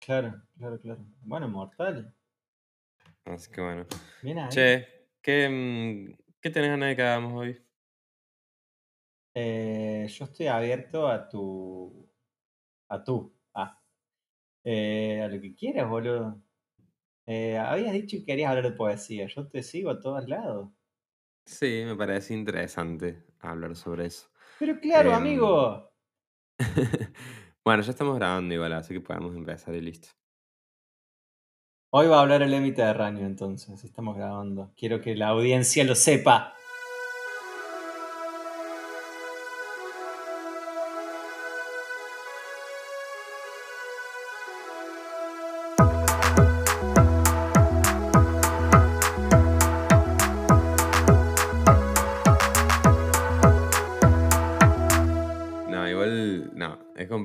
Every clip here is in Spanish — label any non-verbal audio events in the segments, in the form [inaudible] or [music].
Claro, claro, claro. Bueno, mortal. Así que bueno. Bien ahí. Che, ¿qué, mm, qué tenés ganas de que hagamos hoy? Eh, yo estoy abierto a tu. a tú. Ah. Eh, a lo que quieras, boludo. Eh, habías dicho que querías hablar de poesía. Yo te sigo a todos lados. Sí, me parece interesante hablar sobre eso. Pero claro, Em, amigo. [laughs] bueno, ya estamos grabando igual, así que podemos empezar y listo. Hoy va a hablar el Mediterráneo, entonces. Estamos grabando. Quiero que la audiencia lo sepa.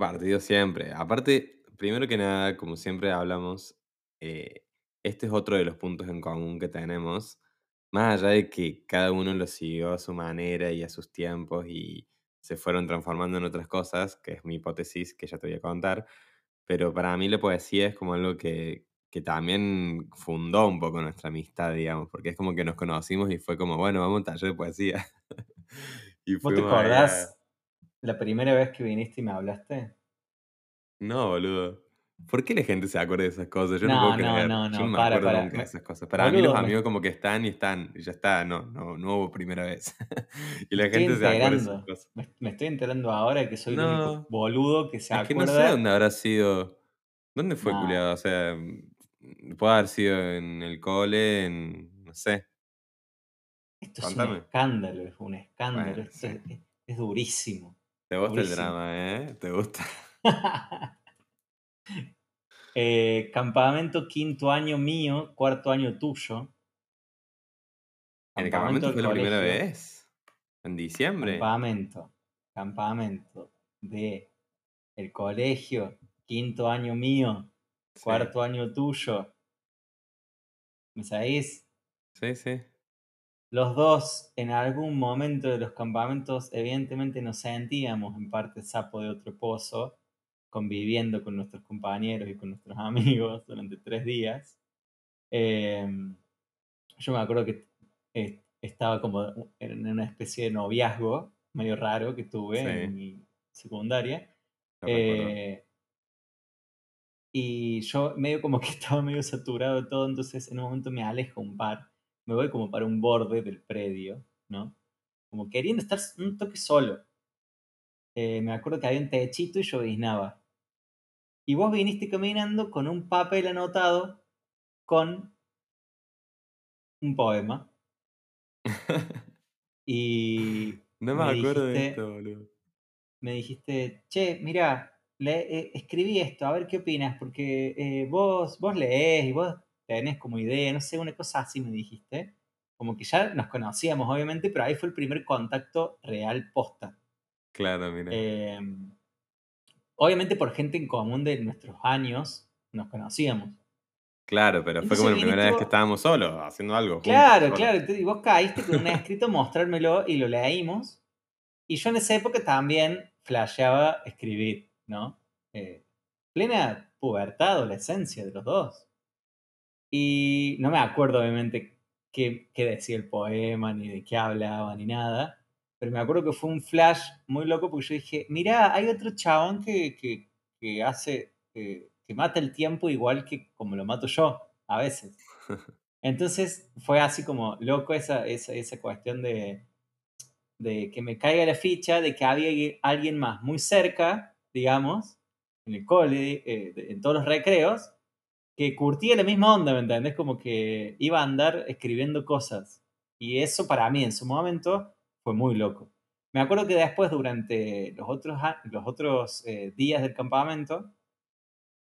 Compartido siempre. Aparte, primero que nada, como siempre hablamos, eh, este es otro de los puntos en común que tenemos, más allá de que cada uno lo siguió a su manera y a sus tiempos y se fueron transformando en otras cosas, que es mi hipótesis que ya te voy a contar, pero para mí la poesía es como algo que, que también fundó un poco nuestra amistad, digamos, porque es como que nos conocimos y fue como, bueno, vamos a un taller de poesía. [laughs] y ¿Vos te acordás la primera vez que viniste y me hablaste? No, boludo. ¿Por qué la gente se acuerda de esas cosas? Yo no No, puedo no, creer. no, Yo no no, me para, acuerdo para. nunca de esas cosas. Para mí los boludo, me, amigos como que están y están, y ya está, no, no, no hubo primera vez. [laughs] y la gente se acuerda de esas cosas. Me, me estoy enterando ahora que soy el único No, boludo que se es que no sé acuerda. dónde habrá sido. ¿Dónde fue, culiado? O sea, mm, puede haber sido en el cole, en. No sé, esto es un escándalo, es un escándalo. Bueno, Esto sí. es, es- es durísimo. ¿Te gusta el drama, eh? ¿Te gusta? [laughs] [laughs] Eh, campamento quinto año mío, cuarto año tuyo. ¿En el Campamento fue la primera colegio. vez? ¿En diciembre? Campamento. Campamento de el colegio, quinto año mío, Sí, cuarto año tuyo. ¿Me sabéis? sí, sí. Los dos, en algún momento de los campamentos, evidentemente nos sentíamos en parte sapo de otro pozo, conviviendo con nuestros compañeros y con nuestros [laughs] amigos durante tres días. Eh, yo me acuerdo que eh, estaba como en una especie de noviazgo medio raro que tuve Sí. en mi secundaria. Recuerdo. Eh, y yo medio como que [laughs] estaba medio saturado de todo, entonces en un momento me alejo un par, me voy como para un borde del predio, ¿no? Como queriendo estar un toque solo. Eh, me acuerdo que había un techito y lloviznaba. Y vos viniste caminando con un papel anotado con un poema. [laughs] Y No me me acuerdo de dijiste, esto, boludo. me dijiste, che, mira, escribí esto, a ver qué opinas, porque eh, vos, vos lees y vos tenés como idea, no sé, una cosa así me dijiste. Como que ya nos conocíamos, obviamente, pero ahí fue el primer contacto real posta. Claro, mira. Eh, obviamente por gente en común de nuestros años nos conocíamos. Claro, pero fue como la primera vez que estábamos solos, haciendo algo. juntos, Claro, solos. claro. Y vos caíste con un escrito, mostrármelo y lo leímos. Y yo en esa época también flasheaba escribir, ¿no? Eh, plena pubertad, adolescencia de los dos. Y no me acuerdo, obviamente, qué, qué decía el poema, ni de qué hablaba, ni nada. Pero me acuerdo que fue un flash muy loco porque yo dije, mirá, hay otro chabón que, que, que hace, que, que mata el tiempo igual que como lo mato yo, a veces. [laughs] Entonces fue así como loco esa, esa, esa cuestión de, de que me caiga la ficha de que había alguien más muy cerca, digamos, en el cole, eh, en todos los recreos, que curtía la misma onda, ¿me entendés? Como que iba a andar escribiendo cosas. Y eso para mí en su momento fue muy loco. Me acuerdo que después, durante los otros, los otros eh, días del campamento,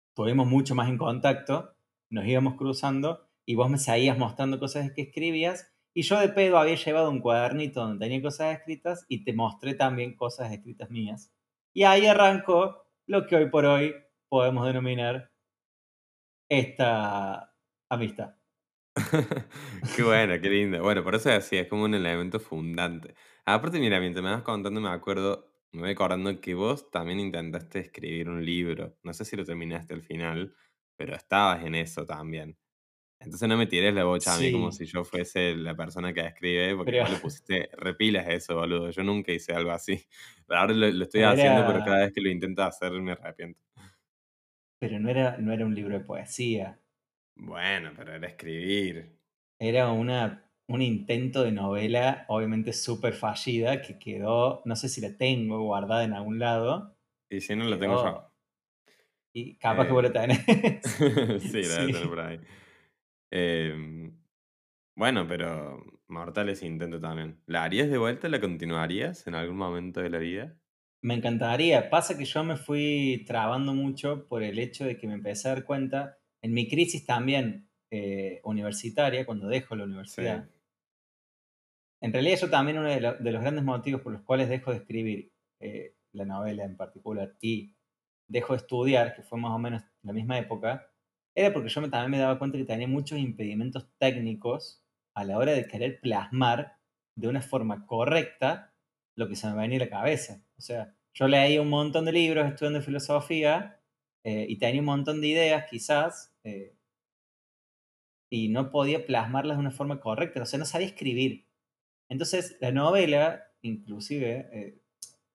estuvimos mucho más en contacto, nos íbamos cruzando y vos me seguías mostrando cosas que escribías y yo de pedo había llevado un cuadernito donde tenía cosas escritas y te mostré también cosas escritas mías. Y ahí arrancó lo que hoy por hoy podemos denominar esta amistad. [laughs] qué bueno, qué lindo. Bueno, por eso es así, es como un elemento fundante. Aparte, mira, mientras me vas contando, me acuerdo, me voy acordando que vos también intentaste escribir un libro. No sé si lo terminaste al final, pero estabas en eso también. Entonces no me tires la bocha a mí como si yo fuese la persona que escribe, porque pero, vos le pusiste repilas a eso, boludo. Yo nunca hice algo así. [laughs] Ahora lo, lo estoy haciendo, pero cada vez que lo intento hacer me arrepiento. Pero no era, no era un libro de poesía. Bueno, pero era escribir. Era una, un intento de novela, obviamente súper fallida, que quedó, no sé si la tengo guardada en algún lado, Y si no, lo tengo yo. y capaz que vos Eh, la tenés. [laughs] [laughs] sí, la Sí. por ahí. Em, bueno, pero mortales intento también. ¿La harías de vuelta? ¿La continuarías en algún momento de la vida? Me encantaría. Pasa que yo me fui trabando mucho por el hecho de que me empecé a dar cuenta, en mi crisis también eh, universitaria, cuando dejo la Sí, universidad, en realidad yo también uno de, lo- de los grandes motivos por los cuales dejo de escribir eh, la novela en particular y dejo de estudiar, que fue más o menos la misma época, era porque yo me- también me daba cuenta que tenía muchos impedimentos técnicos a la hora de querer plasmar de una forma correcta lo que se me venía a la cabeza. O sea, yo leí un montón de libros estudiando filosofía eh, y tenía un montón de ideas quizás eh, y no podía plasmarlas de una forma correcta, o sea, no sabía escribir. Entonces, la novela, inclusive, eh,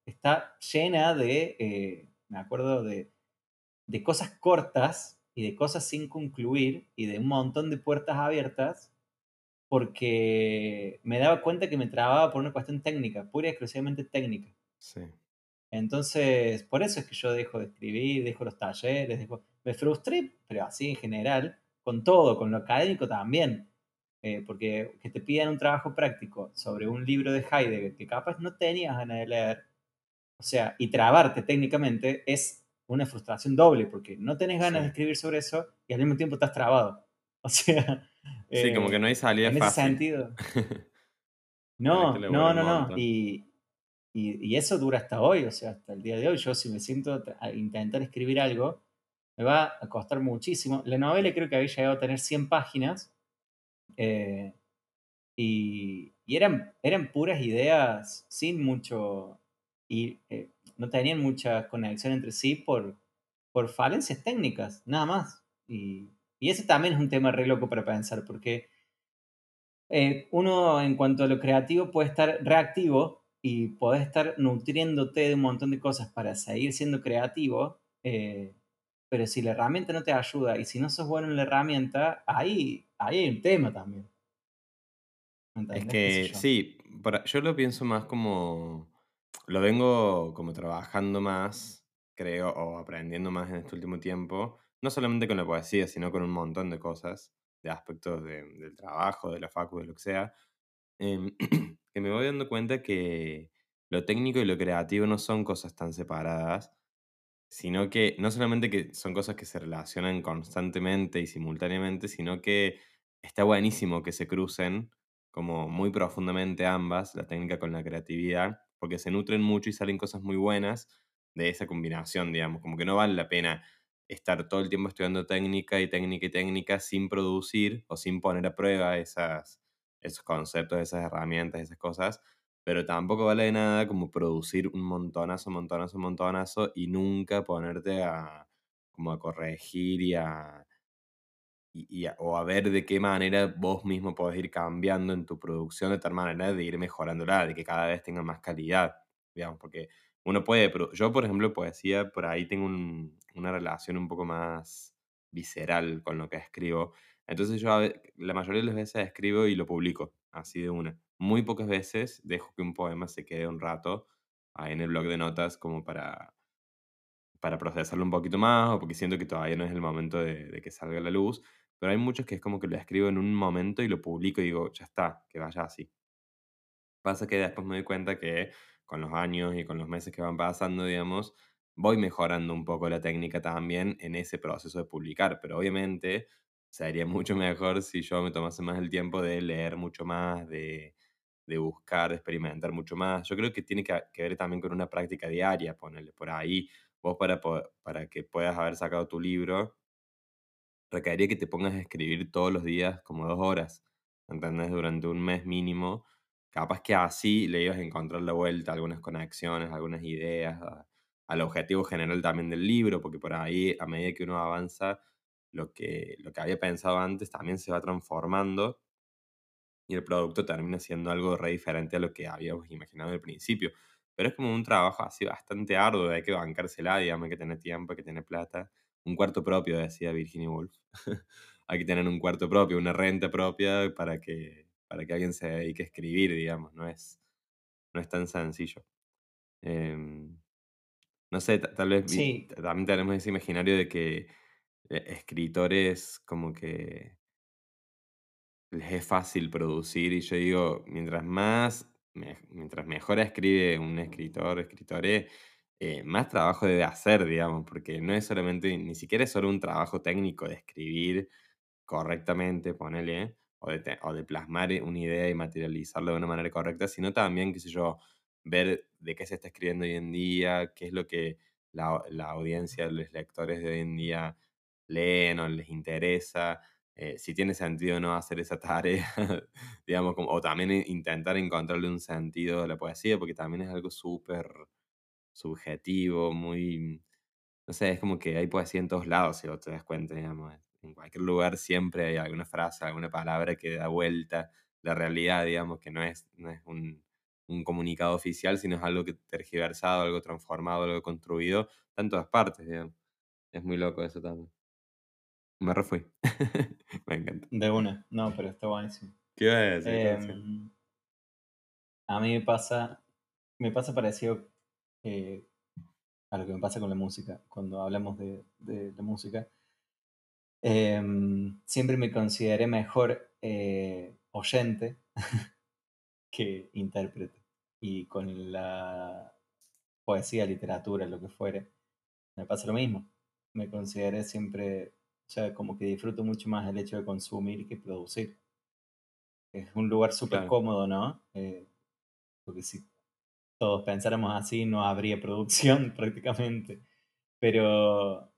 está llena de, eh, me acuerdo, de, de cosas cortas y de cosas sin concluir y de un montón de puertas abiertas porque me daba cuenta que me trababa por una cuestión técnica, pura y exclusivamente técnica. sí. Entonces, por eso es que yo dejo de escribir, dejo los talleres, dejo... me frustré, pero así en general, con todo, con lo académico también. Eh, porque que te pidan un trabajo práctico sobre un libro de Heidegger que capaz no tenías ganas de leer, o sea, y trabarte técnicamente es una frustración doble, porque no tenés Sí. ganas de escribir sobre eso y al mismo tiempo estás trabado. [laughs] O sea, Sí, como que eh, no hay salida en ese fácil. sentido, [laughs] Tenés que no, no, no, no. Y, y, y eso dura hasta hoy, o sea, hasta el día de hoy. Yo si me siento a intentar escribir algo, me va a costar muchísimo. La novela creo que había llegado a tener 100 páginas eh, y, y eran, eran puras ideas sin mucho... y eh, no tenían mucha conexión entre sí por, por falencias técnicas, nada más. Y, y ese también es un tema re loco para pensar, porque eh, uno en cuanto a lo creativo puede estar reactivo y podés estar nutriéndote de un montón de cosas para seguir siendo creativo, eh, pero si la herramienta no te ayuda y si no sos bueno en la herramienta, ahí, ahí hay un tema también. ¿Me Es que yo? sí, para- yo lo pienso más como, lo vengo como trabajando más, creo, o aprendiendo más en este último tiempo, no solamente con la poesía, sino con un montón de cosas, de aspectos de- del trabajo, de la facu, de lo que sea, em, [clears throat] que me voy dando cuenta que lo técnico y lo creativo no son cosas tan separadas, sino que no solamente que son cosas que se relacionan constantemente y simultáneamente, sino que está buenísimo que se crucen como muy profundamente ambas, la técnica con la creatividad, porque se nutren mucho y salen cosas muy buenas de esa combinación, digamos, como que no vale la pena estar todo el tiempo estudiando técnica y técnica y técnica sin producir o sin poner a prueba esas, esos conceptos, esas herramientas, esas cosas, pero tampoco vale de nada como producir un montonazo, montonazo, montonazo y nunca ponerte a como a corregir y a, y, y a- o a ver de qué manera vos mismo podés ir cambiando en tu producción de tal manera de ir mejorándola, de que cada vez tenga más calidad, digamos, porque uno puede, pero yo por ejemplo poesía, por ahí tengo un- una relación un poco más visceral con lo que escribo, entonces yo la mayoría de las veces escribo y lo publico, así de una. Muy pocas veces dejo que un poema se quede un rato ahí en el blog de notas como para para procesarlo un poquito más o porque siento que todavía no es el momento de, de que salga la luz. Pero hay muchos que es como que lo escribo en un momento y lo publico y digo, ya está, que vaya así. Pasa que después me doy cuenta que con los años y con los meses que van pasando, digamos, voy mejorando un poco la técnica también en ese proceso de publicar. Pero obviamente sería [laughs] mucho mejor si yo me tomase más el tiempo de leer mucho más, de, de buscar, de experimentar mucho más. Yo creo que tiene que, que ver también con una práctica diaria, ponerle por ahí. Vos para, para que puedas haber sacado tu libro, requeriría que te pongas a escribir todos los días como dos horas, ¿entendés? Durante un mes mínimo, capaz que así le ibas a encontrar la vuelta algunas conexiones, algunas ideas, al objetivo general también del libro, porque por ahí, a medida que uno avanza, lo que, lo que había pensado antes también se va transformando y el producto termina siendo algo re diferente a lo que habíamos imaginado al principio. Pero es como un trabajo así bastante arduo, hay que bancársela, digamos, hay que tener tiempo, hay que tener plata. Un cuarto propio, decía Virginia Woolf. [laughs] hay que tener un cuarto propio, una renta propia para que, para que alguien se dedique a escribir, digamos, no es, no es tan sencillo. Em, no sé, tal vez también tenemos ese imaginario de que eh, escritores como que les es fácil producir y yo digo, mientras más, mientras mejor escribe un escritor, escritore, eh, más trabajo debe hacer, digamos, porque no es solamente, ni siquiera es solo un trabajo técnico de escribir correctamente, ponele, o de, o de plasmar una idea y materializarla de una manera correcta, sino también, qué sé yo, ver de qué se está escribiendo hoy en día, qué es lo que la, audiencia, los lectores de hoy en día leen o les interesa, eh, si tiene sentido o no hacer esa [laughs] tarea, digamos, como, o también intentar encontrarle un sentido a la poesía, porque también es algo súper subjetivo, muy, no sé, es como que hay poesía en todos lados, si vos te das cuenta, digamos, en cualquier lugar siempre hay alguna frase, alguna palabra que da vuelta la realidad, digamos, que no es, no es un, un comunicado oficial, sino es algo que tergiversado, algo transformado, algo construido, en todas partes, digamos. Es muy loco eso también. Me refui. [laughs] me encanta. De una, no, pero está buenísimo. ¿Qué iba a decir? Em, a mí me pasa, me pasa parecido eh, a lo que me pasa con la música, cuando hablamos de, la música. Em, siempre me consideré mejor eh, oyente [laughs] que intérprete. Y con la poesía, literatura, lo que fuere, me pasa lo mismo. Me consideré siempre o sea, como que disfruto mucho más el hecho de consumir que producir. Es un lugar súper cómodo, ¿no? Eh, porque si todos pensáramos así, no habría [laughs] producción prácticamente. Pero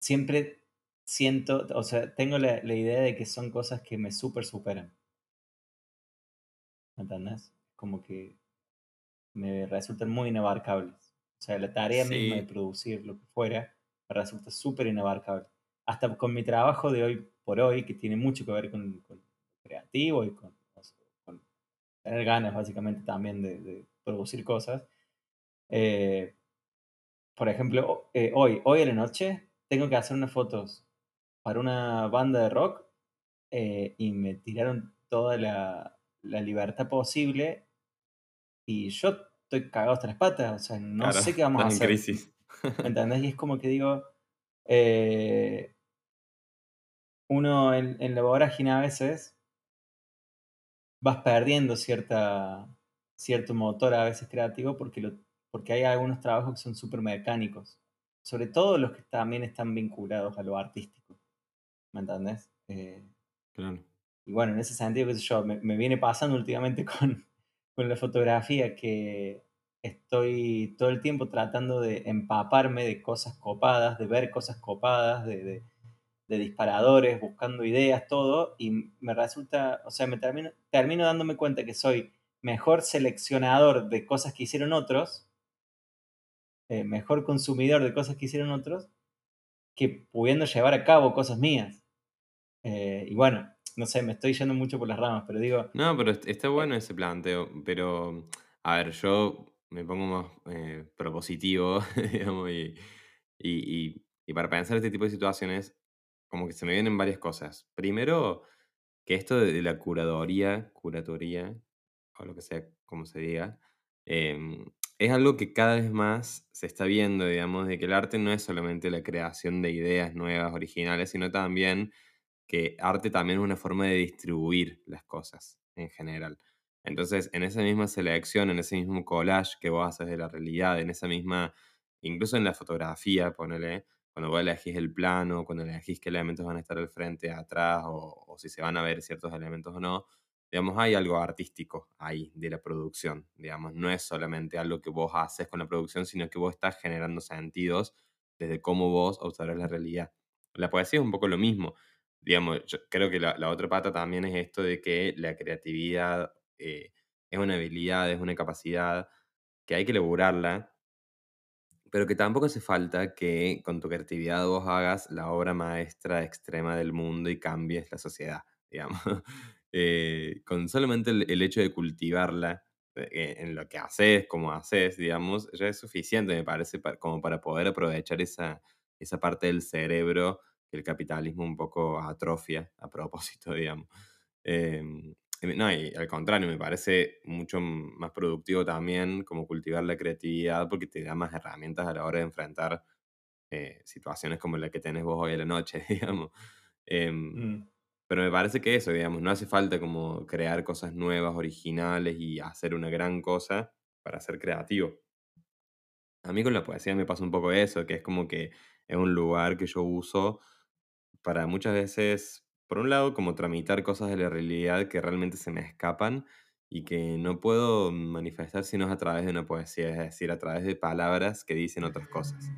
siempre siento, o sea, tengo la, la idea de que son cosas que me súper superan. ¿Me entendés? Como que me resultan muy inabarcables. O sea, la tarea misma de producir lo que fuera me resulta súper inabarcable hasta con mi trabajo de hoy por hoy, que tiene mucho que ver con, creativo y con, tener ganas básicamente también de, producir cosas. Eh, por ejemplo, eh, hoy, hoy a la noche, tengo que hacer unas fotos para una banda de rock eh, y me tiraron toda la, libertad posible y yo estoy cagado hasta las patas, o sea, no sé qué vamos a hacer. Crisis. [laughs] ¿Entendés? Y es como que digo, eh, uno en, en, la vorágine a veces vas perdiendo cierta, cierto motor a veces creativo porque, lo, porque hay algunos trabajos que son súper mecánicos, sobre todo los que también están vinculados a lo artístico, ¿me entendés? Eh, claro. Y bueno, en ese sentido, qué sé yo, me, me viene pasando últimamente [laughs] con, con la fotografía que estoy todo el tiempo tratando de empaparme de cosas copadas, de ver cosas copadas, de, disparadores, buscando ideas, todo, y me resulta, o sea, me termino, termino dándome cuenta que soy mejor seleccionador de cosas que hicieron otros, eh, mejor consumidor de cosas que hicieron otros, que pudiendo llevar a cabo cosas mías. Eh, y bueno, no sé, me estoy yendo mucho por las ramas, pero digo... No, pero está bueno ese planteo, pero, a ver, yo me pongo más eh, propositivo, [laughs] digamos, y, y, y, para pensar este tipo de situaciones, como que se me vienen varias cosas. Primero, que esto de la curaduría, curatoría, o lo que sea, como se diga, em, es algo que cada vez más se está viendo, digamos, de que el arte no es solamente la creación de ideas nuevas, originales, sino también que arte también es una forma de distribuir las cosas en general. Entonces, en esa misma selección, en ese mismo collage que vos haces de la realidad, en esa misma, incluso en la fotografía, ponele, cuando vos elegís el plano, cuando elegís qué elementos van a estar al frente, atrás, o, si se van a ver ciertos elementos o no, digamos, hay algo artístico ahí de la producción, digamos, no es solamente algo que vos haces con la producción, sino que vos estás generando sentidos desde cómo vos observas la realidad. La poesía es un poco lo mismo, digamos, yo creo que la, la otra pata también es esto de que la creatividad eh, es una habilidad, es una capacidad que hay que elaborarla, pero que tampoco hace falta que con tu creatividad vos hagas la obra maestra extrema del mundo y cambies la sociedad, [laughs] digamos. Eh, con solamente el, hecho de cultivarla eh, en lo que haces, como haces, digamos, ya es suficiente, me parece, como para poder aprovechar esa, esa parte del cerebro el capitalismo un poco atrofia a propósito, [laughs] digamos. Em, no, y al contrario, me parece mucho más productivo también como cultivar la creatividad porque te da más herramientas a la hora de enfrentar eh, situaciones como la que tenés vos hoy a la noche, [laughs] digamos. Em, mm. Pero me parece que eso, digamos, no hace falta como crear cosas nuevas, originales y hacer una gran cosa para ser creativo. A mí con la poesía me pasa un poco eso, que es como que es un lugar que yo uso para muchas veces por un lado, como tramitar cosas de la realidad que realmente se me escapan y que no puedo manifestar sino a través de una poesía, es decir, a través de palabras que dicen otras cosas.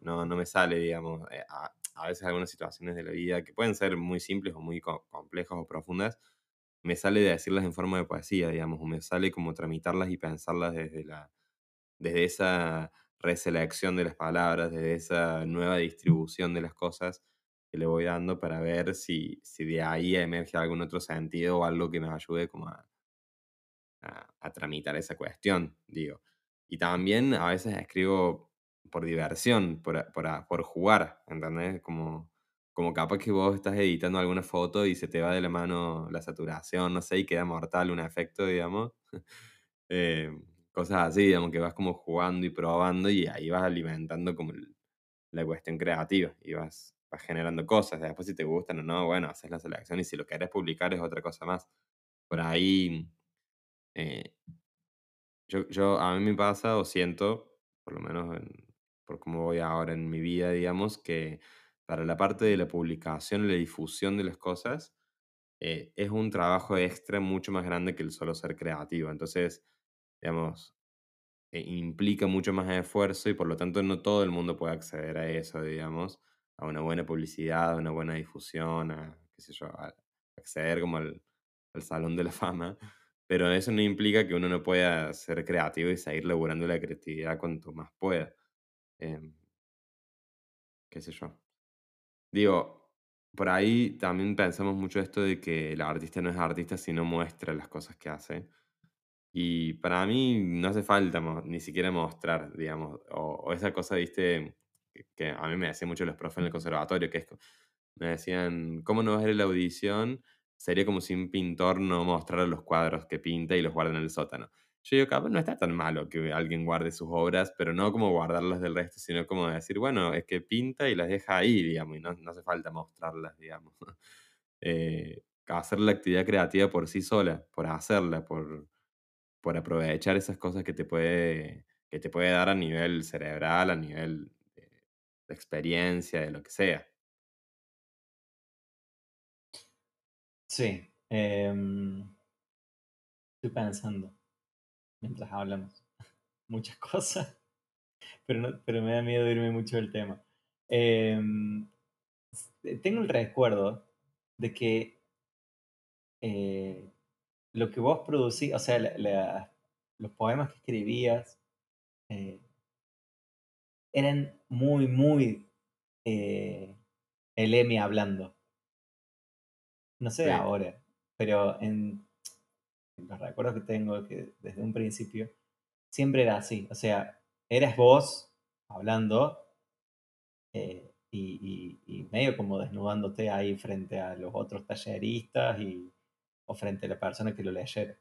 No, no me sale, digamos, eh, a, a veces algunas situaciones de la vida que pueden ser muy simples o muy complejas o profundas, me sale de decirlas en forma de poesía, digamos, o me sale como tramitarlas y pensarlas desde, la, desde esa reselección de las palabras, desde esa nueva distribución de las cosas que le voy dando para ver si, si de ahí emerge algún otro sentido o algo que me ayude como a, a, tramitar esa cuestión, digo. Y también a veces escribo por diversión, por, por, por jugar, ¿entendés? Como, como capaz que vos estás editando alguna foto y se te va de la mano la saturación, no sé, y queda mortal un efecto, digamos. [laughs] Eh, cosas así, digamos, que vas como jugando y probando y ahí vas alimentando como la cuestión creativa y vas generando cosas. Después, si te gustan o no, bueno, haces la selección y si lo querés publicar es otra cosa más. Por ahí, eh, yo, yo, a mí me pasa o siento, por lo menos por cómo voy ahora en mi vida, digamos, que para la parte de la publicación y la difusión de las cosas, eh, es un trabajo extra mucho más grande que el solo ser creativo. Entonces, digamos, eh, implica mucho más esfuerzo y por lo tanto no todo el mundo puede acceder a eso, digamos a una buena publicidad, a una buena difusión, a, acceder como al, salón de la [laughs] fama. Pero eso no implica que uno no pueda ser creativo y seguir laburando la creatividad cuanto más pueda. Em, qué sé yo. Digo, por ahí también pensamos mucho esto de que el artista no es artista si no muestra las cosas que hace. Y para mí no hace falta ni siquiera mostrar, digamos, o esa cosa, viste, que a mí me decían mucho los profes en el conservatorio, que es, me decían, ¿cómo no vas a ir a la audición? Sería como si un pintor no mostrara los cuadros que pinta y los guarda en el sótano. Yo digo, no está tan malo que alguien guarde sus obras, pero no como guardarlas del resto, sino como decir, bueno, es que pinta y las deja ahí, digamos, y no, no hace falta mostrarlas, digamos. [laughs] Eh, hacer la actividad creativa por sí sola, por hacerla, por, por aprovechar esas cosas que te puede que te puede dar a nivel cerebral, a nivel experiencia, de lo que sea. Sí. Em, estoy pensando mientras hablamos [laughs] muchas cosas, pero, pero me da miedo irme mucho del tema. Em, tengo el recuerdo de que eh, lo que vos producís, o sea, los poemas que escribías, eh, eran muy, muy eh, el Emi hablando. No sé ahora, pero en, los recuerdos que tengo que desde un principio, siempre era así. O sea, eras vos hablando eh, y, medio como desnudándote ahí frente a los otros talleristas y, o frente a la persona que lo leyera.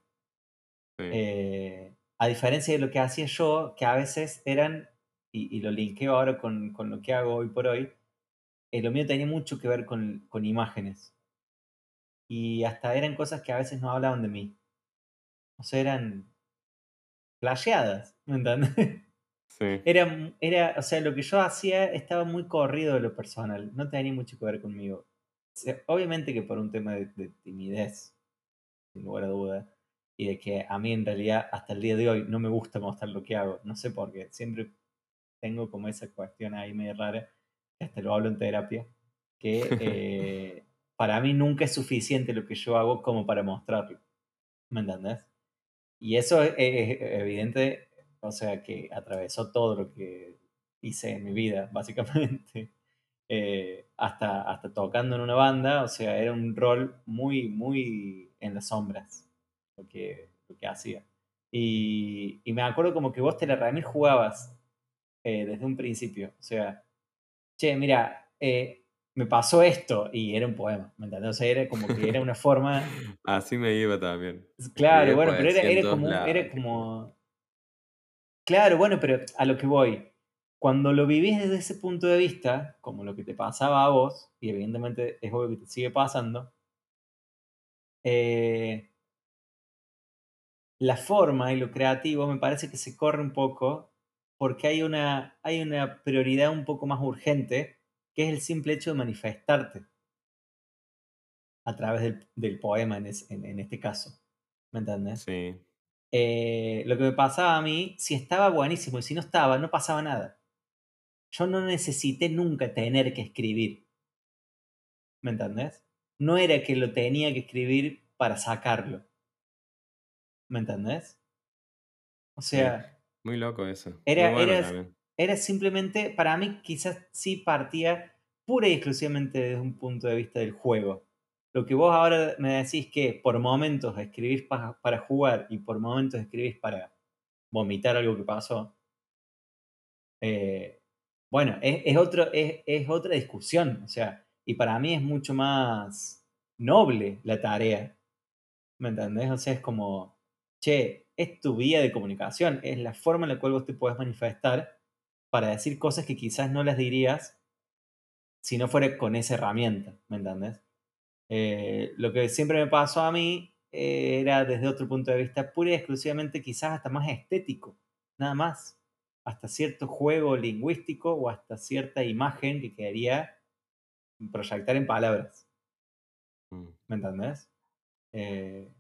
Eh, a diferencia de lo que hacía yo, que a veces eran y, lo linkeo ahora con, con, lo que hago hoy por hoy, eh, lo mío tenía mucho que ver con, con, imágenes. Y hasta eran cosas que a veces no hablaban de mí. O sea, eran flasheadas, ¿me entiendes? [laughs] Sí. Era, era, o sea, lo que yo hacía estaba muy corrido de lo personal, no tenía mucho que ver conmigo. obviamente que por un tema de, de timidez, sin lugar a duda, y de que a mí en realidad hasta el día de hoy no me gusta mostrar lo que hago, no sé por qué, siempre tengo como esa cuestión ahí medio rara, hasta lo hablo en terapia, que [laughs] eh, para mí nunca es suficiente lo que yo hago como para mostrarlo. ¿Me entendés? y eso es, evidente, o sea, que atravesó todo lo que hice en mi vida, [laughs] básicamente. Eh, hasta, hasta tocando en una banda, o sea, era un rol muy, muy en las sombras lo que, lo que hacía. Y, y me acuerdo como que vos te la Ramir jugabas eh, desde un principio, o sea, che, mira, eh, me pasó esto y era un poema, ¿me entiendes? O sea, era como que era una forma... [laughs] Así me iba también. Claro, bueno, pero era, era como... Era como... Claro, bueno, pero a lo que voy, cuando lo vivís desde ese punto de vista, como lo que te pasaba a vos, y evidentemente es obvio que te sigue pasando, eh, la forma y lo creativo me parece que se corre un poco porque hay una, hay una prioridad un poco más urgente, que es el simple hecho de manifestarte a través del, poema en, en, este caso. ¿Me entiendes? Sí. Eh, lo que me pasaba a mí, si estaba buenísimo y si no estaba, no pasaba nada yo no necesité nunca tener que escribir. ¿Me entendés? No era que lo tenía que escribir para sacarlo. ¿Me entendés? O sea... Muy loco eso. Era, era, era, simplemente, para mí quizás sí partía pura y exclusivamente desde un punto de vista del juego. Lo que vos ahora me decís que por momentos escribís para, para jugar y por momentos escribís para vomitar algo que pasó, eh, bueno, es, otro, es, otra discusión, o sea, y para mí es mucho más noble la tarea, ¿me entendés? O sea, es como, che, es tu vía de comunicación, es la forma en la cual vos te puedes manifestar para decir cosas que quizás no las dirías si no fuera con esa herramienta, ¿me entendés? Eh, lo que siempre me pasó a mí eh, era desde otro punto de vista pura y exclusivamente quizás hasta más estético, nada más hasta cierto juego lingüístico o hasta cierta imagen que quería proyectar en palabras. Mm. ¿Me entendés? Eh,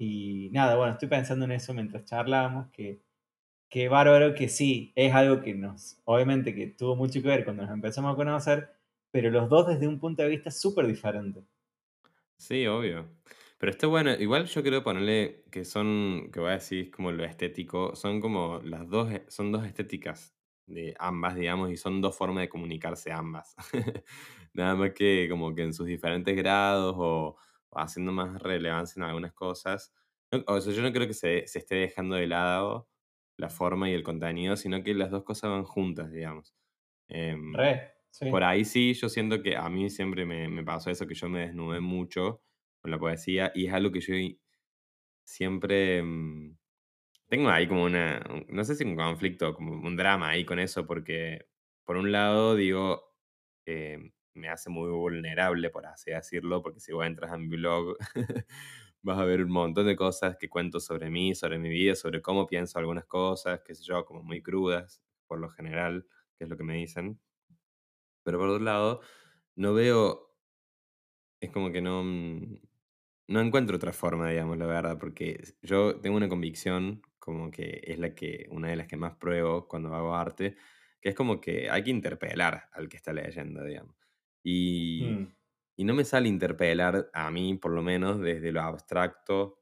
y nada, bueno, estoy pensando en eso mientras charlábamos, que, que bárbaro que sí, es algo que nos, obviamente que tuvo mucho que ver cuando nos empezamos a conocer, pero los dos desde un punto de vista súper diferente. Sí, obvio. Pero está bueno, igual yo quiero ponerle que son, que voy a decir como lo estético, son como las dos, son dos estéticas de ambas, digamos, y son dos formas de comunicarse ambas. [laughs] Nada más que como que en sus diferentes grados o, haciendo más relevancia en algunas cosas. o sea, yo no creo que se, se, esté dejando de lado la forma y el contenido, sino que las dos cosas van juntas, digamos. Em, por ahí sí, yo siento que a mí siempre me, me pasó eso, que yo me desnudé mucho con la poesía y es algo que yo siempre mm, tengo ahí como una, no sé si un conflicto, como un drama ahí con eso, porque por un lado digo, eh, me hace muy vulnerable, por así decirlo, porque si vos entras a mi blog [laughs] vas a ver un montón de cosas que cuento sobre mí, sobre mi vida, sobre cómo pienso algunas cosas, qué sé yo, como muy crudas, por lo general, que es lo que me dicen. Pero por otro lado, no veo, es como que no, mm, no encuentro otra forma, digamos, la verdad, porque yo tengo una convicción, como que es la que, una de las que más pruebo cuando hago arte, que es como que hay que interpelar al que está leyendo, digamos. Y, mm. y no me sale interpelar a mí, por lo menos, desde lo abstracto.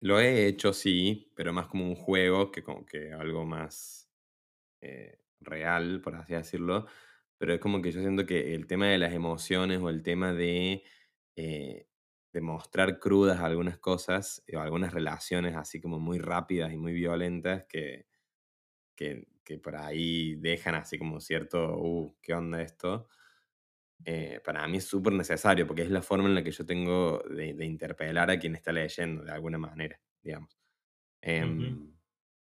Lo he hecho, sí, pero más como un juego que como que algo más eh, real, por así decirlo. Pero es como que yo siento que el tema de las emociones o el tema de eh, de mostrar crudas algunas cosas o algunas relaciones así como muy rápidas y muy violentas que, que, por ahí dejan así como cierto, uh, ¿qué onda esto? Eh, para mí es súper necesario porque es la forma en la que yo tengo de, de, interpelar a quien está leyendo de alguna manera, digamos. Em,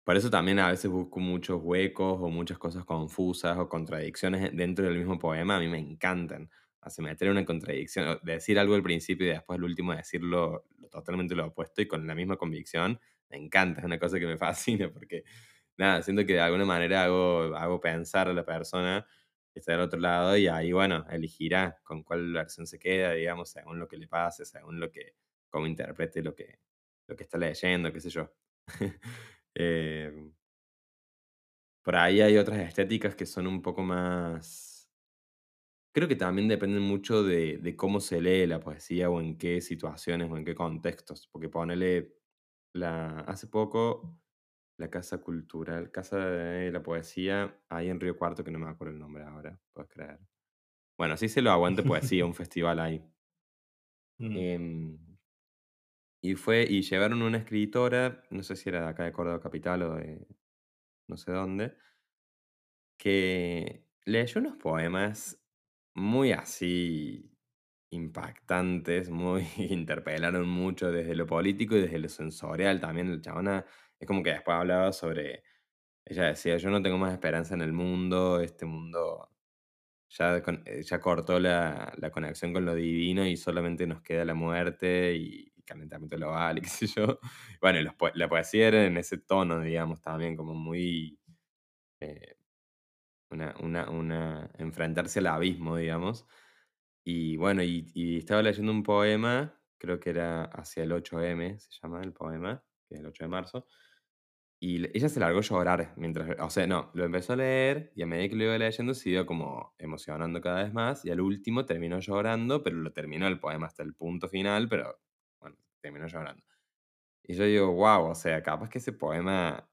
por eso también a veces busco muchos huecos o muchas cosas confusas o contradicciones dentro del mismo poema, a mí me encantan hace meter una contradicción, decir algo al principio y después al último decirlo totalmente lo opuesto y con la misma convicción, me encanta, es una cosa que me [laughs] fascina porque, nada, siento que de alguna manera hago, hago pensar a la persona está del otro lado y ahí, bueno, elegirá con cuál versión se queda, digamos, según lo que le pase, según lo que, cómo interprete lo que, lo que está leyendo, qué sé yo. [laughs] Em, por ahí hay otras estéticas que son un poco más Creo que también depende mucho de, cómo se lee la poesía o en qué situaciones o en qué contextos, porque ponele, la, hace poco la Casa Cultural, Casa de la Poesía, ahí en Río Cuarto, que no me acuerdo el nombre ahora, puedes creer. Bueno, sí se lo aguante poesía, un [laughs] festival ahí. Mm. Em, y fue, y llevaron una escritora, no sé si era de acá de Córdoba Capital o de no sé dónde, que leyó unos poemas muy así impactantes, muy [laughs] interpelaron mucho desde lo político y desde lo sensorial también. La chabona es como que después hablaba sobre, ella decía, yo no tengo más esperanza en el mundo, este mundo ya, eh, ya cortó la, la conexión con lo divino y solamente nos queda la muerte y, calentamiento global y qué sé yo. Bueno, los la poesía era en ese tono, digamos, también como muy... eh, una, una, una, enfrentarse al abismo, digamos. Y bueno, y, y estaba leyendo un poema, creo que era hacia el 8M, se llama el poema, que es el 8 de marzo, y ella se largó a llorar mientras, o sea, no, lo empezó a leer y a medida que lo iba leyendo se iba como emocionando cada vez más y al último terminó llorando, pero lo terminó el poema hasta el punto final, pero bueno, terminó llorando. Y yo digo, wow, o sea, capaz que ese poema,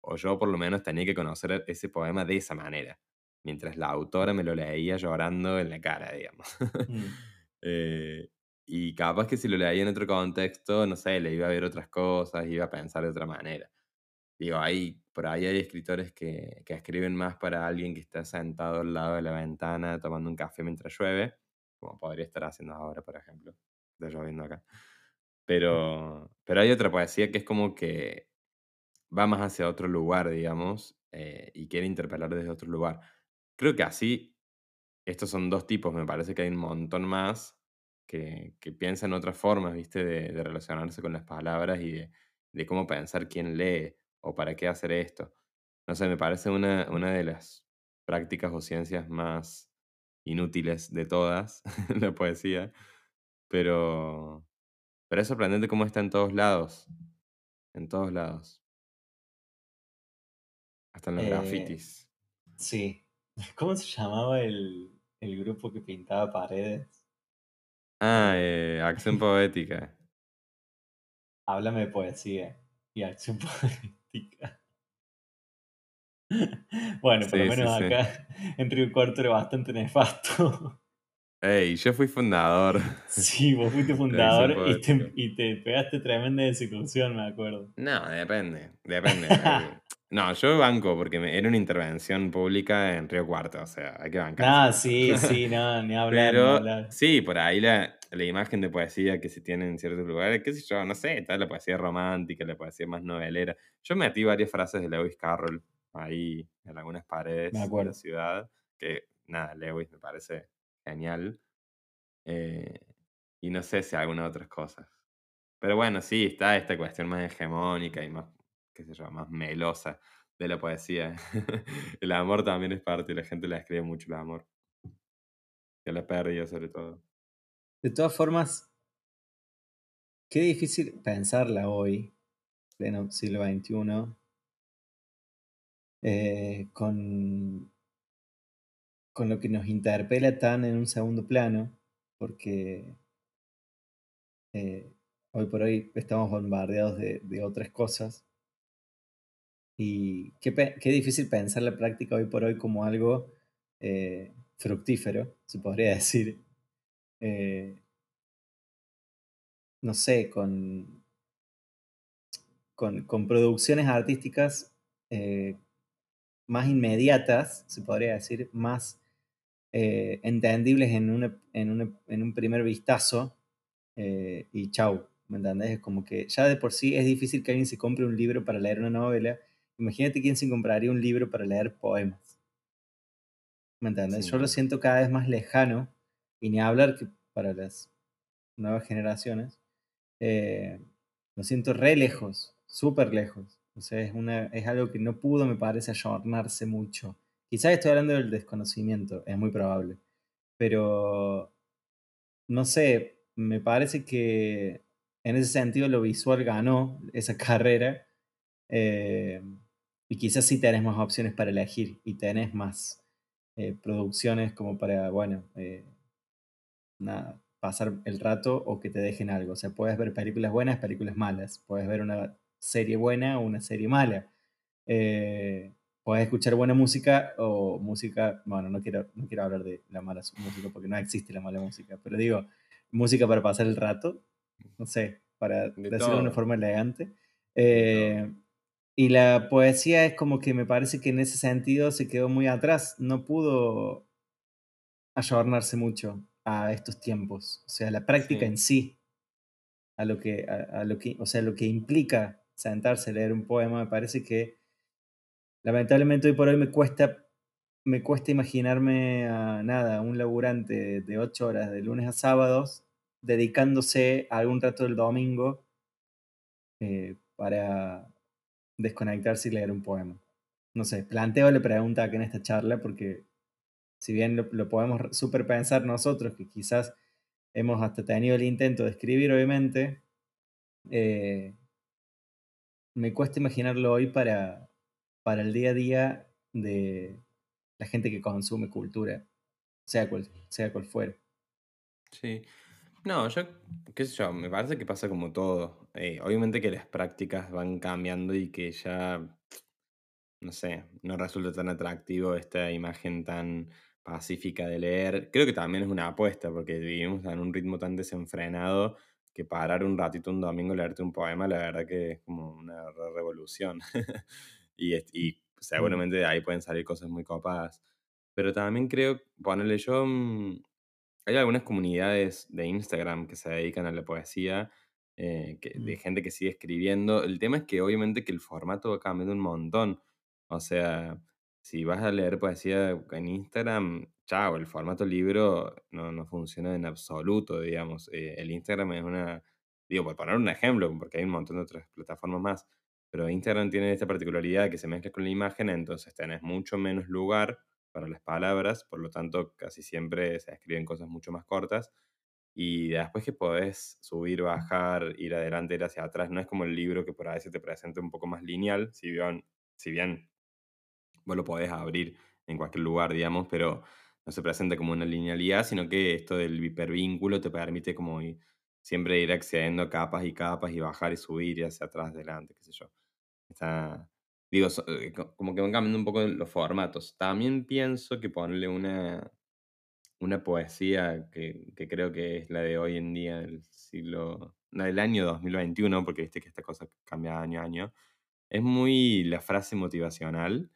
o yo por lo menos tenía que conocer ese poema de esa manera, mientras la autora me lo leía llorando en la cara, digamos. Mm. [laughs] Eh, y capaz que si lo leía en otro contexto, no sé, le iba a ver otras cosas, iba a pensar de otra manera. Digo, ahí, por ahí hay escritores que, que escriben más para alguien que está sentado al lado de la ventana tomando un café mientras llueve, como podría estar haciendo ahora, por ejemplo. Está lloviendo acá. Pero, pero hay otra poesía que es como que va más hacia otro lugar, digamos, eh, y quiere interpelar desde otro lugar. Creo que así, estos son dos tipos, me parece que hay un montón más que, que piensan otras formas, ¿viste? De, de relacionarse con las palabras y de, de cómo pensar quién lee o para qué hacer esto. No sé, me parece una, una de las prácticas o ciencias más inútiles de todas, [laughs] la poesía, pero, pero es sorprendente cómo está en todos lados, en todos lados, hasta en los Eh, grafitis. sí. [laughs] ¿Cómo se llamaba el, el grupo que pintaba paredes? Ah, Eh, acción [laughs] poética. háblame de poesía y acción poética. [laughs] Bueno, por lo Sí, menos sí. acá [laughs] en Río Cuarto era bastante nefasto. [laughs] Ey, yo fui fundador Sí, vos fuiste fundador y te, y te pegaste tremenda desilusión, me acuerdo. No, depende, depende. No, yo banco porque me- era una intervención pública en Río Cuarto, o sea, hay que bancarse. Nah, sí, sí, no, ni hablar, ni hablar. sí, por ahí la, la imagen de poesía que se tiene en ciertos lugares, qué sé yo, no sé, está la poesía romántica, la poesía más novelera. Yo metí varias frases de Lewis Carroll ahí en algunas paredes de la ciudad, que nada, Lewis me parece genial. eh, y no sé si algunas otras cosas. Pero bueno, sí, está esta cuestión más hegemónica y más, qué sé yo, más melosa de la poesía. [laughs] El amor también es parte, la gente la escribe mucho el amor. Y a la pérdida sobre todo. De todas formas, qué difícil pensarla hoy, pleno siglo XXI, eh, con, con lo que nos interpela tan en un segundo plano, porque eh, hoy por hoy estamos bombardeados de, de otras cosas. Y qué, qué difícil pensar la práctica hoy por hoy como algo eh, fructífero, se podría [laughs] decir. Eh, no sé, con, con, con producciones artísticas eh, más inmediatas, se podría decir, más eh, entendibles en, una- en, una- en un primer vistazo y chau, ¿me entendés? Es como que ya de por sí es difícil que alguien se compre un libro para leer una novela. Imagínate quién se compraría un libro para leer poemas. ¿Me entendés? Sí, Yo lo siento cada vez más lejano y ni hablar que para las nuevas generaciones. eh, lo siento re lejos, súper lejos. O sea, es, una, es algo que no pudo, me parece, ayornarse mucho. Quizás estoy hablando del desconocimiento, es muy probable. Pero, no sé, me parece que en ese sentido lo visual ganó esa [laughs] carrera. eh, y quizás sí tenés más opciones para elegir y tenés más eh, producciones como para, bueno, eh, nada, pasar el rato o que te dejen algo. O sea, puedes ver películas buenas, películas malas. Puedes ver una serie buena o una serie mala. Eh, puedes escuchar buena música o música, bueno, no quiero, no quiero hablar de la mala música porque no existe la mala música, pero digo, música para pasar el rato, no sé, para decirlo de una forma elegante. Eh, y la poesía es como que me parece que en ese sentido se quedó muy atrás, no pudo ayornarse mucho a estos tiempos, o sea, la práctica en sí, a lo que, a, lo que, o sea, lo que implica sentarse a leer un poema, me parece que lamentablemente hoy por hoy me cuesta me cuesta imaginarme a nada, un laburante de ocho horas de lunes a sábados dedicándose algún rato del domingo eh, para desconectarse y leer un poema. No sé, planteo la pregunta aquí en esta charla porque si bien lo, podemos super pensar nosotros, que quizás hemos hasta tenido el intento de escribir, obviamente, eh, me cuesta imaginarlo hoy para, para el día a día de la gente que consume cultura, sea cual, sea cual fuera. Sí. No, yo, qué sé yo, me parece que pasa como todo. Eh, obviamente que las prácticas van cambiando y que ya, no sé, no resulta tan atractivo esta imagen tan pacífica de leer. Creo que también es una apuesta, porque vivimos en un ritmo tan desenfrenado que parar un ratito un domingo leerte un poema, la verdad que es como una revolución. [laughs] y, y mm. seguramente de ahí pueden salir cosas muy copadas. Pero también creo, ponerle yo, mm, hay algunas comunidades de Instagram que se dedican a la poesía, eh, que, de mm. gente que sigue escribiendo. El tema es que obviamente que el formato va cambiando un montón. O sea, si vas a leer poesía en Instagram, chao, el formato libro no, no funciona en absoluto, digamos. Eh, el Instagram es una, digo, por poner un ejemplo, porque hay un montón de otras plataformas más, pero Instagram tiene esta particularidad que se mezcla con la imagen, entonces tenés mucho menos lugar para las palabras, por lo tanto casi siempre se escriben cosas mucho más cortas. Y después que podés subir, bajar, ir adelante, ir hacia atrás, no es como el libro que por ahí se te presenta un poco más lineal, si bien, si bien vos lo podés abrir en cualquier lugar, digamos, pero no se presenta como una linealidad, sino que esto del hipervínculo te permite como siempre ir accediendo a capas y capas y bajar y subir y hacia atrás, adelante, qué sé yo. Está, digo, eh, como que van cambiando un poco los formatos. También pienso que ponerle una, una poesía que, que, creo que es la de hoy en día, del siglo, la del año 2021, porque viste que esta cosa cambia año a año, es muy la frase motivacional,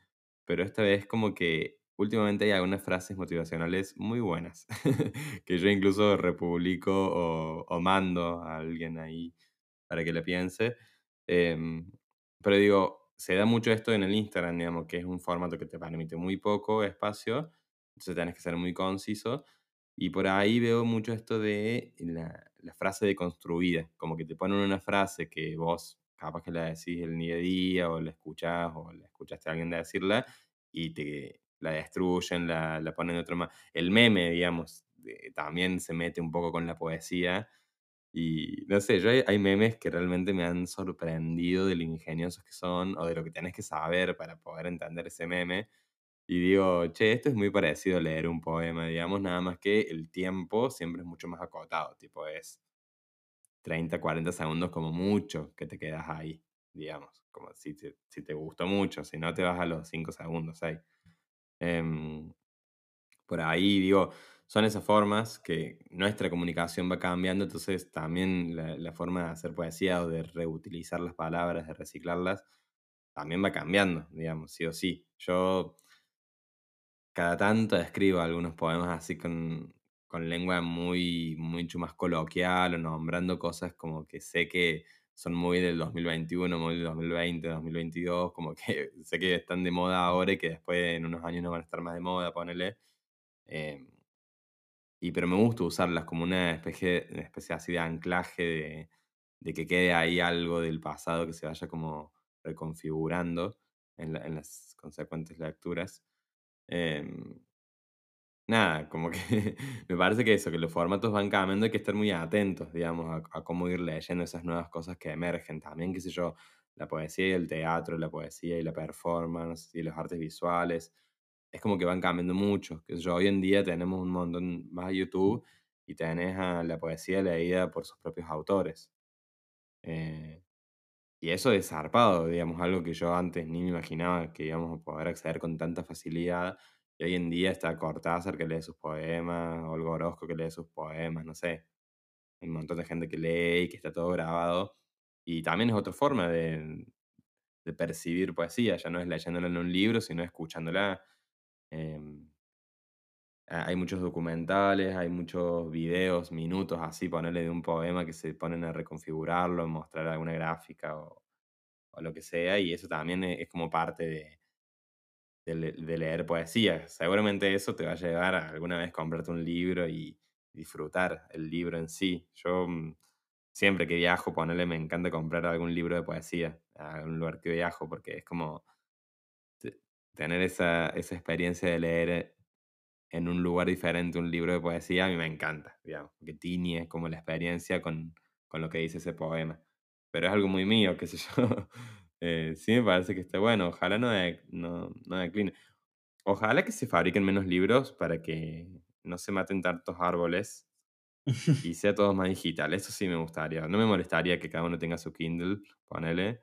pero esta vez como que últimamente hay algunas frases motivacionales muy buenas, [laughs] que yo incluso republico o, o, mando a alguien ahí para que le piense. Em, pero digo, se da mucho esto en el Instagram, digamos, que es un formato que te permite muy poco espacio, entonces tenés que ser muy conciso. Y por ahí veo mucho esto de la, la frase deconstruida, como que te ponen una frase que vos capaz que la decís el día a día, o la escuchás, o la escuchaste a alguien decirla, y te la destruyen, la, la ponen de otro más. El meme, digamos, también se mete un poco con la poesía y no sé, yo hay, memes que realmente me han sorprendido de lo ingeniosos que son o de lo que tienes que saber para poder entender ese meme. Y digo, che, esto es muy parecido a leer un poema, digamos, nada más que el tiempo siempre es mucho más acotado, tipo es 30, 40 segundos como mucho que te quedas ahí, digamos, como si te, si te gustó mucho, si no te vas a los 5 segundos ahí. Em, por ahí digo, son esas formas que nuestra comunicación va cambiando, entonces también la, forma de hacer poesía o de reutilizar las palabras, de reciclarlas, también va cambiando, digamos, sí o sí. Yo cada tanto escribo algunos poemas así con, con lengua muy, mucho más coloquial o nombrando cosas como que sé que son muy del 2021, muy del 2020, 2022, como que [laughs] sé que están de moda ahora y que después en unos años no van a estar más de moda, ponele. Eh, y pero me gusta usarlas como una especie, una especie así de anclaje de, de, que quede ahí algo del pasado que se vaya como reconfigurando en, en las consecuentes lecturas. Em, nada, como que [laughs] me parece que eso, que los formatos van cambiando, hay que estar muy atentos, digamos, a, cómo ir leyendo esas nuevas cosas que emergen. También, qué sé yo, la poesía y el teatro, la poesía y la performance y los artes visuales es como que van cambiando mucho. Que yo, hoy en día tenemos un montón más YouTube y tenés a la poesía leída por sus propios autores. Eh, y eso es zarpado, digamos, algo que yo antes ni me imaginaba que íbamos a poder acceder con tanta facilidad. Y hoy en día está Cortázar que lee sus poemas, Olga Orozco que lee sus poemas, no sé. Un montón de gente que lee y que está todo grabado. Y también es otra forma de, de percibir poesía, ya no es leyéndola en un libro, sino escuchándola. Em, hay muchos documentales, hay muchos videos, minutos así, ponerle de un poema que se ponen a reconfigurarlo, mostrar alguna gráfica o, o lo que sea, y eso también e, es, como parte de, de, leer poesía. Seguramente eso te va a llevar a alguna vez comprarte un libro y disfrutar el libro en sí. Yo mm, siempre que viajo, ponerle, me encanta comprar algún libro de poesía a un lugar que viajo, porque es como tener esa, esa experiencia de leer en un lugar diferente un libro de poesía, a mí me encanta, digamos, que tiñe como la experiencia con, con lo que dice ese poema. Pero es algo muy mío, qué sé yo. [laughs] Eh, sí me parece que está bueno, ojalá no, no, no decline. Ojalá que se fabriquen menos libros para que no se maten tantos árboles y [laughs] sea todo más digital. Eso sí me gustaría. No me molestaría que cada uno tenga su Kindle, ponele,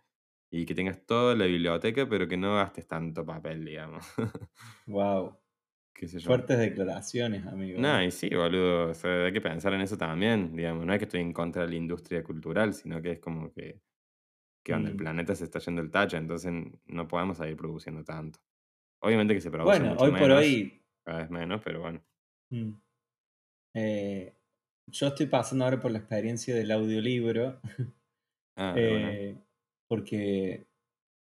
y que tengas toda la biblioteca, pero que no gastes tanto papel, digamos. [laughs] Wow. Fuertes declaraciones, amigo. No, ¿eh? y sí, boludo. hay que pensar en eso también, digamos. No es que estoy en contra de la industria cultural, sino que es como que, que donde el mm. planeta se está yendo el tacho, entonces no podemos seguir produciendo tanto. Obviamente que se produce bueno, hoy por hoy cada vez menos, pero bueno. Mm. Eh, yo estoy pasando ahora por la experiencia del audiolibro. [laughs] Ah, eh, porque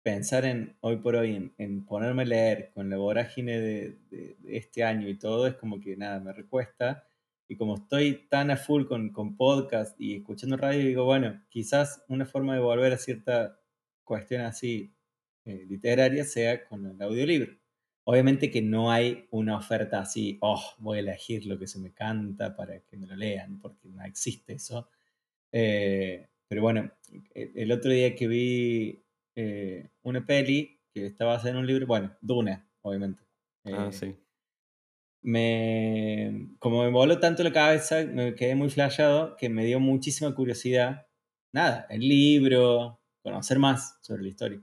pensar en hoy por hoy en, ponerme a leer con la vorágine de, este año y todo es como que nada, me recuesta. Y como estoy tan a full con, con podcast y escuchando radio, digo, bueno, quizás una forma de volver a cierta cuestión así eh, literaria sea con el audiolibro. Obviamente que no hay una oferta así, oh, voy a elegir lo que se me canta para que me lo lean, porque no existe eso. Eh, pero bueno, e, el otro día que vi eh, una peli que estaba basada en un libro, bueno, Dune, obviamente. ah, eh, sí. Me, como me voló tanto la cabeza, me quedé muy flashado que me dio muchísima curiosidad. Nada, el libro, conocer más sobre la historia.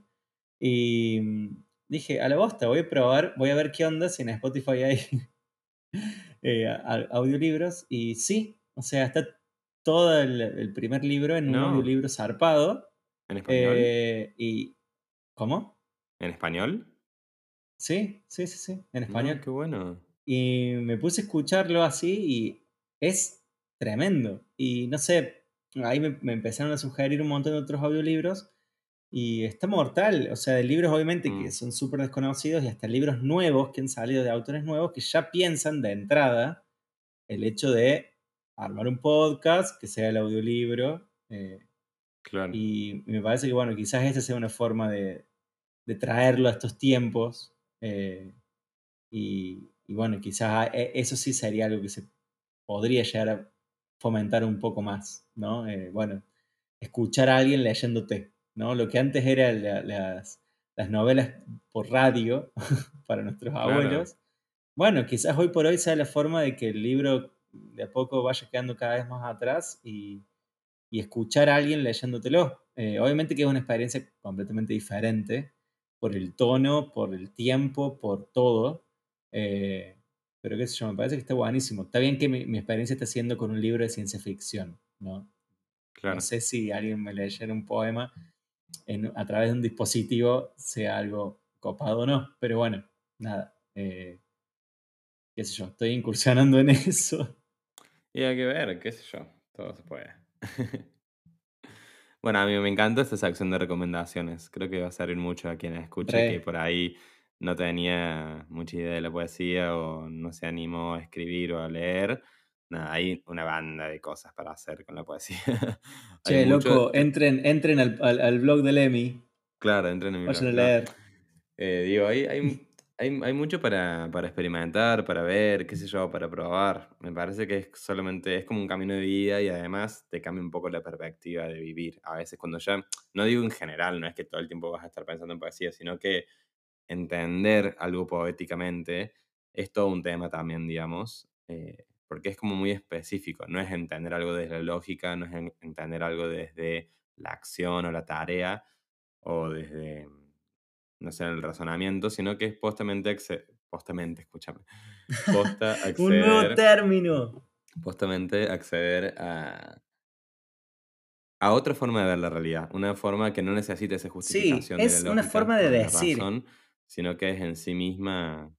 Y mm, dije, a la bosta, voy a probar, voy a ver qué onda si en Spotify hay [laughs] eh, audiolibros. Y sí, o sea, está todo el, primer libro en un audiolibro zarpado. ¿En español? Eh, y, ¿Cómo? ¿En español? Sí, sí, sí, sí, en español. qué bueno. Y me puse a escucharlo así y es tremendo. Y no sé, ahí me, empezaron a sugerir un montón de otros audiolibros y está mortal. O sea, de libros obviamente que mm. son súper desconocidos y hasta libros nuevos que han salido de autores nuevos que ya piensan de entrada el hecho de armar un podcast que sea el audiolibro. Eh, y me parece que, bueno, quizás esa sea una forma de, traerlo a estos tiempos. Eh, y, bueno, quizás e, eso sí sería algo que se podría llegar a fomentar un poco más, ¿no? Eh, bueno, escuchar a alguien leyéndote, ¿no? Lo que antes eran las, novelas por radio [laughs] para nuestros abuelos. Bueno, quizás hoy por hoy sea la forma de que el libro de a poco vaya quedando cada vez más atrás y, y escuchar a alguien leyéndotelo. Eh, obviamente que es una experiencia completamente diferente por el tono, por el tiempo, por todo. Eh, pero qué sé yo, me parece que está buenísimo. Está bien que mi, experiencia está siendo con un libro de ciencia ficción, ¿no? No sé si alguien me leyera un poema a través de un dispositivo sea algo copado o no, pero bueno, nada. Eh, qué sé yo, estoy incursionando en [laughs] eso. Y hay que ver, qué sé yo, todo se puede. [laughs] Bueno, a mí me encanta esta sección de recomendaciones. Creo que va a servir mucho a quienes escuchen que por ahí no tenía mucha idea de la poesía o no se animó a escribir o a leer. Nada, hay una banda de cosas para hacer con la poesía. [laughs] Che, loco, entren, entren al, al, blog del Emi. Claro, entren en mi Vayan a leer. Eh, digo, hay, hay [laughs] hay, mucho para, experimentar, para ver, qué sé yo, para probar. Me parece que es solamente, es como un camino de vida y además te cambia un poco la perspectiva de vivir. A veces cuando ya, no digo en general, no es que todo el tiempo vas a estar pensando en poesía, sino que entender algo poéticamente es todo un tema también, digamos, eh, porque es como muy específico. No es entender algo desde la lógica, no es entender algo desde la acción o la tarea, o desde, no sé, el razonamiento, sino que es postamente, postamente, escúchame, posta acceder, [laughs] Un nuevo término. Postamente acceder a, a otra forma de ver la realidad, una forma que no necesita esa justificación. Sí, es una forma de decir. Sino que es en sí misma,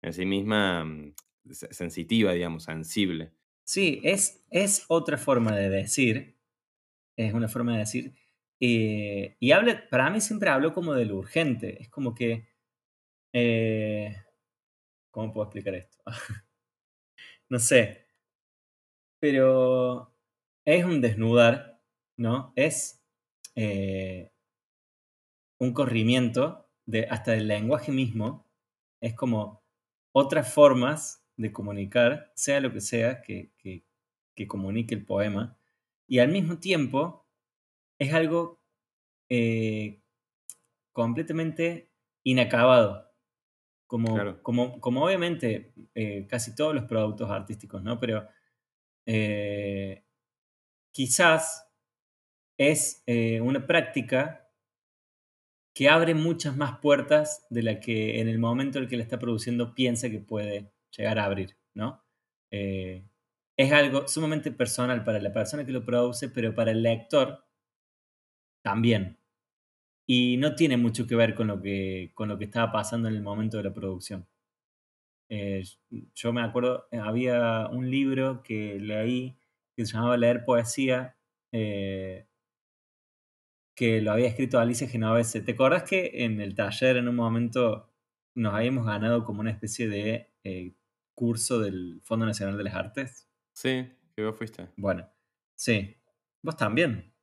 en sí misma mm, sensitiva, digamos, sensible. Sí, es, es otra forma de decir, es una forma de decir, eh, y habla, para mí siempre hablo como de lo urgente, es como que, eh, ¿cómo puedo explicar esto? [laughs] no sé, pero es un desnudar, ¿no? Es eh, un corrimiento de, hasta del lenguaje mismo, es como otras formas de comunicar, sea lo que sea que, comunique el poema, y al mismo tiempo es algo eh, completamente inacabado. Como, como, como obviamente eh, casi todos los productos artísticos, ¿no? Pero eh, quizás es una práctica que abre muchas más puertas de la que en el momento en el que la está produciendo piensa que puede llegar a abrir, ¿no? Eh, es algo sumamente personal para la persona que lo produce, pero para el lector también. Y no tiene mucho que ver con lo que, con lo que estaba pasando en el momento de la producción. Eh, yo me acuerdo, había un libro que leí que se llamaba Leer Poesía, eh, que lo había escrito Alicia Genovese. ¿Te acordás que en el taller en un momento nos habíamos ganado como una especie de curso del Fondo Nacional de las Artes? Sí, que vos fuiste. Bueno, sí. ¿Vos también?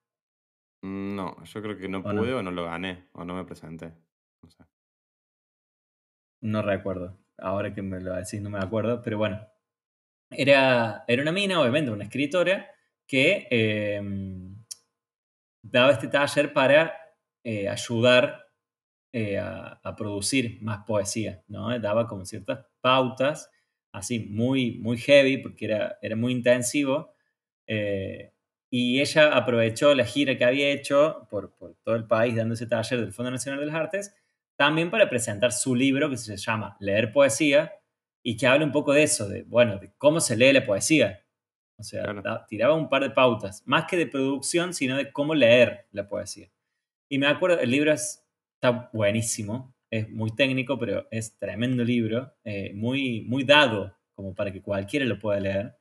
Mm, no, yo creo que no pude o no lo gané, o no me presenté. No sé. No recuerdo. Ahora que me lo decís no me acuerdo, pero bueno. Era, era una mina, obviamente, una escritora, que em, daba este taller para eh, ayudar eh, a, producir más poesía, ¿no? Daba como ciertas pautas así muy, muy heavy, porque era, era muy intensivo. Eh, y ella aprovechó la gira que había hecho por, por, todo el país dando ese taller del Fondo Nacional de las Artes, también para presentar su libro que se llama Leer Poesía y que habla un poco de eso, de, bueno, de cómo se lee la poesía. O sea, tiraba un par de pautas, más que de producción, sino de cómo leer la poesía. Y me acuerdo, el libro está buenísimo, es muy técnico, pero es tremendo libro, eh, muy, muy dado como para que cualquiera lo pueda leer.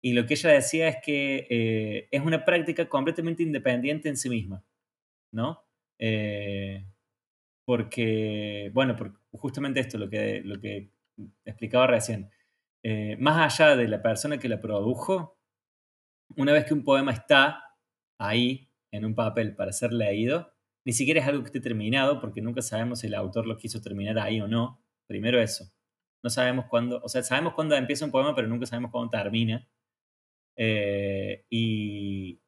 Y lo que ella decía es que eh, es una práctica completamente independiente en sí misma, ¿no? Eh, porque, bueno, justamente esto, lo que, lo que explicaba recién, más allá de la persona que la produjo, una vez que un poema está ahí en un papel para ser leído, ni siquiera es algo que esté terminado, porque nunca sabemos si el autor lo quiso terminar ahí o no. Primero eso. No sabemos cuándo, o sea, sabemos cuándo empieza un poema, pero nunca sabemos cuándo termina. Eh, y,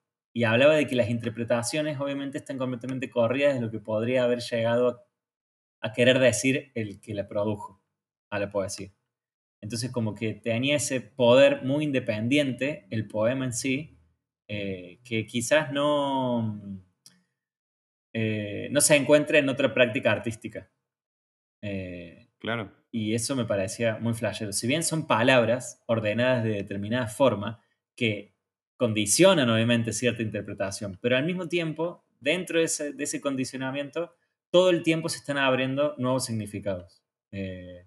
hablaba de que las interpretaciones obviamente están completamente corridas de lo que podría haber llegado a, querer decir el que la produjo a la poesía. Entonces como que tenía ese poder muy independiente, el poema en sí, eh, que quizás no, eh, no se encuentra en otra práctica artística. Eh, claro. Y eso me parecía muy flashero. Si bien son palabras ordenadas de determinada forma que condicionan obviamente cierta interpretación, pero al mismo tiempo, dentro de ese, condicionamiento, todo el tiempo se están abriendo nuevos significados. Eh,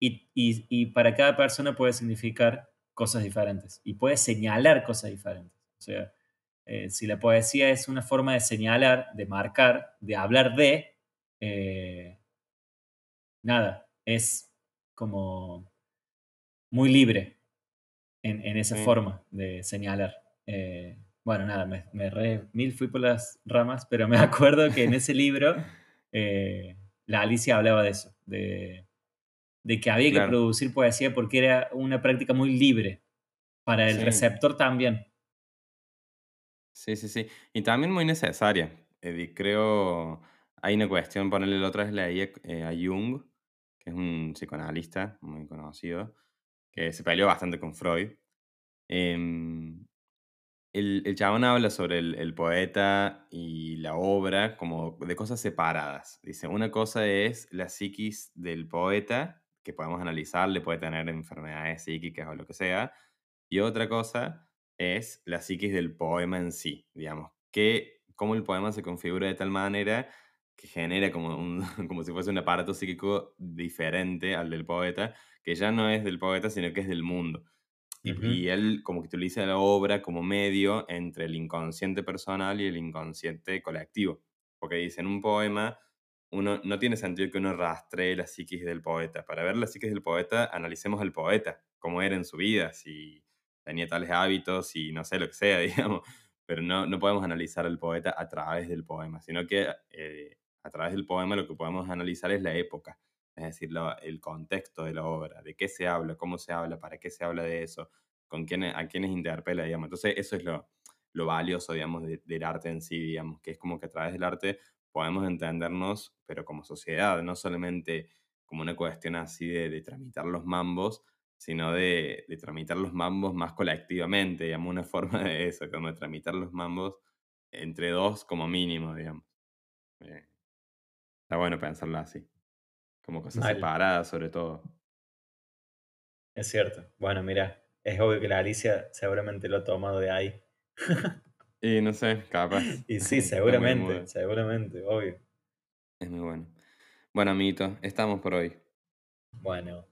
y, para cada persona puede significar cosas diferentes y puede señalar cosas diferentes. O sea, eh, si la poesía es una forma de señalar, de marcar, de hablar de, eh, nada, es como muy libre en, esa forma de señalar. Eh, bueno, nada, me, re, mil fui por las ramas, pero me [laughs] acuerdo que en ese libro la Alicia hablaba de eso, de, que había que producir poesía porque era una práctica muy libre para el receptor también. Sí, sí, sí. Y también muy necesaria. Eh, creo, hay una cuestión, ponerle la otra vez leí eh, a Jung, que es un psicoanalista muy conocido, que se peleó bastante con Freud. Em, el, el chabón habla sobre el, el poeta y la obra como de cosas separadas. Dice, una cosa es la psiquis del poeta, que podemos analizar, le puede tener enfermedades psíquicas o lo que sea, y otra cosa es la psiquis del poema en sí, digamos, que cómo el poema se configura de tal manera que genera como, un, [laughs] como si fuese un aparato psíquico diferente al del poeta, que ya no es del poeta, sino que es del mundo. Y, Ujú. y él como que utiliza la obra como medio entre el inconsciente personal y el inconsciente colectivo. Porque dice, en un poema, uno, no tiene sentido que uno rastree la psiquis del poeta. Para ver la psiquis del poeta, analicemos al poeta, cómo era en su vida, si tenía tales hábitos y no sé, lo que sea, [laughs] digamos. Pero no, no podemos analizar al poeta a través del poema, sino que eh, a través del poema lo que podemos analizar es la época, es decir, lo- el contexto de la obra, de qué se habla, cómo se habla, para qué se habla de eso, con quiénes, a quiénes interpela, digamos. Entonces, eso es lo, lo valioso, digamos, de- del arte en sí, digamos, que es como que a través del arte podemos entendernos, pero como sociedad, no solamente como una cuestión así de, de tramitar los mambos, sino de, de tramitar los mambos más colectivamente, digamos, una [laughs] forma de eso, como de tramitar los mambos entre dos como mínimo, digamos. Eh, está bueno pensarlo así, como cosas Mal, separadas sobre todo. es cierto. Bueno, mira, es obvio que la Alicia seguramente lo ha tomado de ahí. [laughs] Y no sé, capaz. Y sí, [laughs] seguramente, seguramente, obvio. Es muy bueno. Bueno, amiguito, estamos por hoy. Bueno,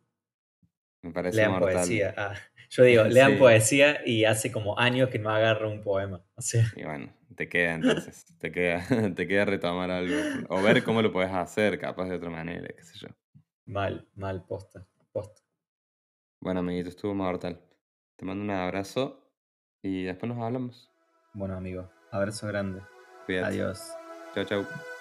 Me parece lean mortal. poesía. Ah, yo digo, [laughs] lean Sí. poesía y hace como años que no agarro un poema. O sea, Y bueno, te queda entonces, [laughs] te queda, te queda retomar algo. O ver cómo lo puedes hacer, capaz de otra manera, qué sé yo. mal, mal, posta, posta. Bueno, amiguito, estuvo mortal. Te mando un abrazo y después nos hablamos. Bueno, amigo, abrazo grande. Cuídate. Adiós. Chao, chao.